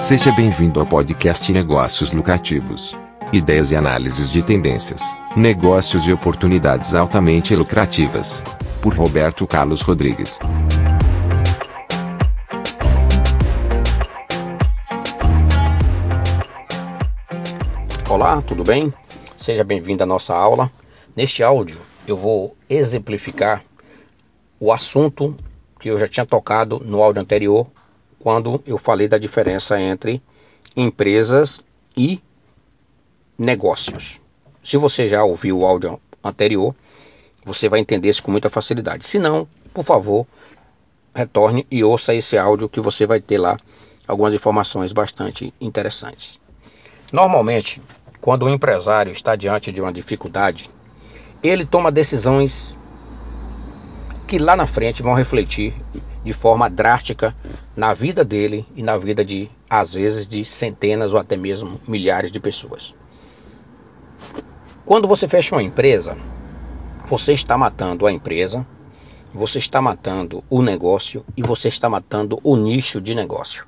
Seja bem-vindo ao podcast Negócios Lucrativos. Ideias e análises de tendências, negócios e oportunidades altamente lucrativas. Por Roberto Carlos Rodrigues. Olá, tudo bem? Seja bem-vindo à nossa aula. Neste áudio eu vou exemplificar o assunto que eu já tinha tocado no áudio anterior, quando eu falei da diferença entre empresas e negócios. Se você já ouviu o áudio anterior, você vai entender isso com muita facilidade. Se não, por favor, retorne e ouça esse áudio que você vai ter lá algumas informações bastante interessantes. Normalmente, quando o empresário está diante de uma dificuldade, ele toma decisões que lá na frente vão refletir de forma drástica na vida dele e na vida de, às vezes, de centenas ou até mesmo milhares de pessoas. Quando você fecha uma empresa, você está matando a empresa, você está matando o negócio e você está matando o nicho de negócio.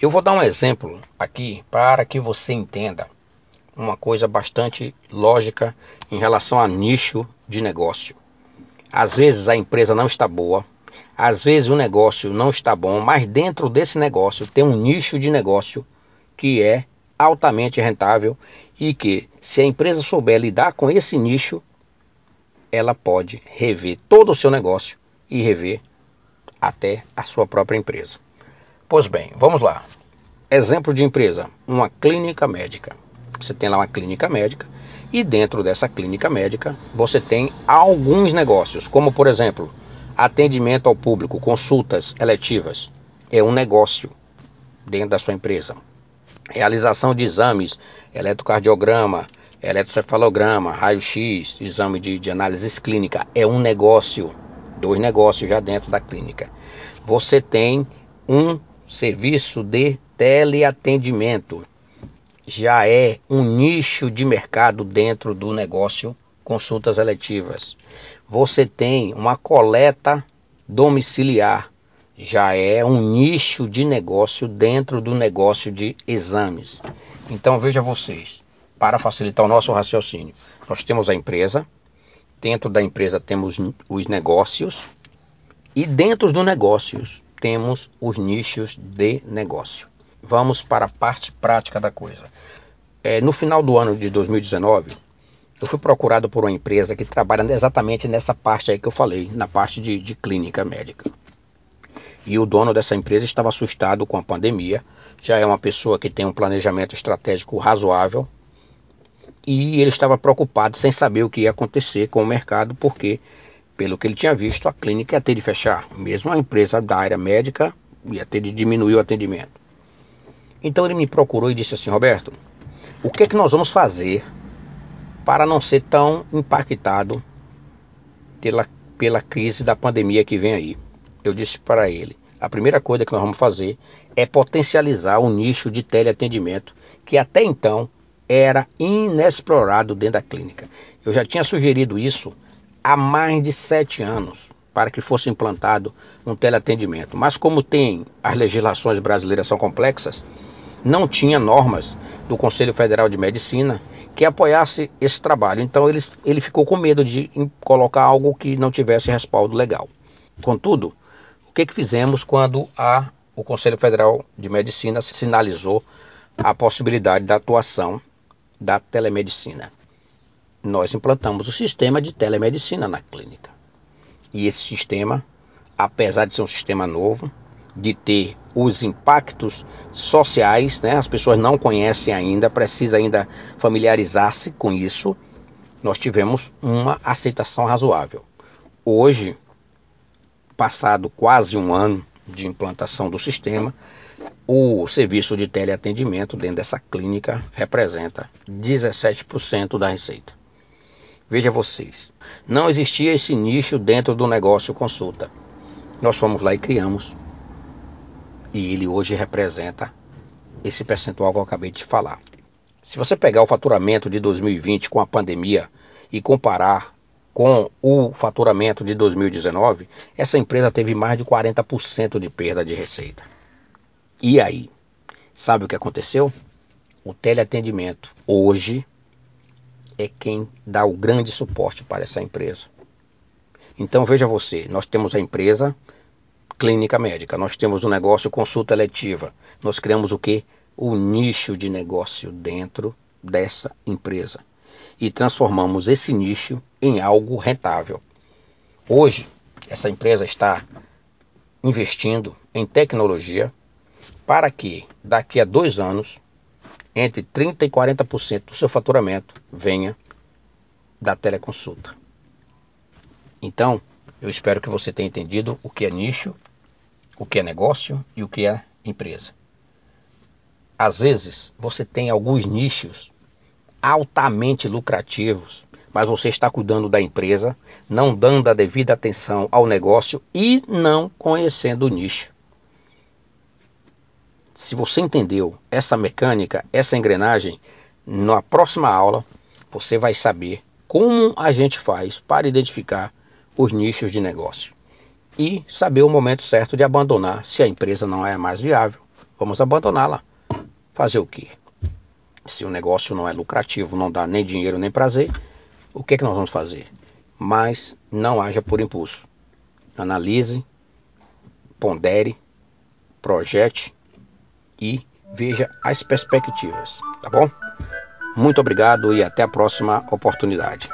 Eu vou dar um exemplo aqui para que você entenda uma coisa bastante lógica em relação a nicho de negócio. Às vezes a empresa não está boa, às vezes o negócio não está bom, mas dentro desse negócio tem um nicho de negócio que é altamente rentável e que, se a empresa souber lidar com esse nicho, ela pode rever todo o seu negócio e rever até a sua própria empresa. Pois bem, vamos lá. Exemplo de empresa: uma clínica médica. Você tem lá uma clínica médica e dentro dessa clínica médica você tem alguns negócios, como por exemplo, atendimento ao público, consultas eletivas. É um negócio dentro da sua empresa. Realização de exames, eletrocardiograma, eletrocefalograma, raio-x, exame de, de análise clínica. É um negócio, dois negócios já dentro da clínica. Você tem um serviço de teleatendimento já é um nicho de mercado dentro do negócio consultas eletivas. Você tem uma coleta domiciliar, já é um nicho de negócio dentro do negócio de exames. Então veja vocês, para facilitar o nosso raciocínio, nós temos a empresa, dentro da empresa temos os negócios e dentro dos negócios temos os nichos de negócio vamos para a parte prática da coisa. É, no final do ano de 2019, eu fui procurado por uma empresa que trabalha exatamente nessa parte aí que eu falei, na parte de, de clínica médica. E o dono dessa empresa estava assustado com a pandemia, já é uma pessoa que tem um planejamento estratégico razoável, e ele estava preocupado sem saber o que ia acontecer com o mercado, porque, pelo que ele tinha visto, a clínica ia ter de fechar. Mesmo a empresa da área médica ia ter de diminuir o atendimento. Então ele me procurou e disse assim: Roberto, o que é que nós vamos fazer para não ser tão impactado pela, pela crise da pandemia que vem aí? Eu disse para ele: a primeira coisa que nós vamos fazer é potencializar o nicho de teleatendimento que até então era inexplorado dentro da clínica. Eu já tinha sugerido isso há mais de sete anos para que fosse implantado um teleatendimento. Mas como tem as legislações brasileiras são complexas, não tinha normas do Conselho Federal de Medicina que apoiasse esse trabalho. Então ele, ele ficou com medo de colocar algo que não tivesse respaldo legal. Contudo, o que, que fizemos quando a, o Conselho Federal de Medicina sinalizou a possibilidade da atuação da telemedicina? Nós implantamos o sistema de telemedicina na clínica. E esse sistema, apesar de ser um sistema novo, de ter os impactos sociais, né? As pessoas não conhecem ainda, precisa ainda familiarizar-se com isso. Nós tivemos uma aceitação razoável. Hoje, passado quase um ano de implantação do sistema, o serviço de teleatendimento dentro dessa clínica representa 17% da receita. Veja vocês, não existia esse nicho dentro do negócio consulta. Nós fomos lá e criamos e ele hoje representa esse percentual que eu acabei de falar. Se você pegar o faturamento de 2020 com a pandemia e comparar com o faturamento de 2019, essa empresa teve mais de 40% de perda de receita. E aí? Sabe o que aconteceu? O teleatendimento hoje é quem dá o grande suporte para essa empresa. Então veja você, nós temos a empresa clínica médica, nós temos o negócio consulta eletiva, nós criamos o que? O nicho de negócio dentro dessa empresa e transformamos esse nicho em algo rentável. Hoje, essa empresa está investindo em tecnologia para que daqui a dois anos, entre 30% e 40% do seu faturamento venha da teleconsulta. Então, eu espero que você tenha entendido o que é nicho, o que é negócio e o que é empresa. Às vezes, você tem alguns nichos altamente lucrativos, mas você está cuidando da empresa, não dando a devida atenção ao negócio e não conhecendo o nicho. Se você entendeu essa mecânica, essa engrenagem, na próxima aula você vai saber como a gente faz para identificar os nichos de negócio e saber o momento certo de abandonar se a empresa não é mais viável. Vamos abandoná-la. Fazer o quê? Se o negócio não é lucrativo, não dá nem dinheiro nem prazer, o que, é que nós vamos fazer? Mas não haja por impulso. Analise, pondere, projete e veja as perspectivas, tá bom? Muito obrigado e até a próxima oportunidade.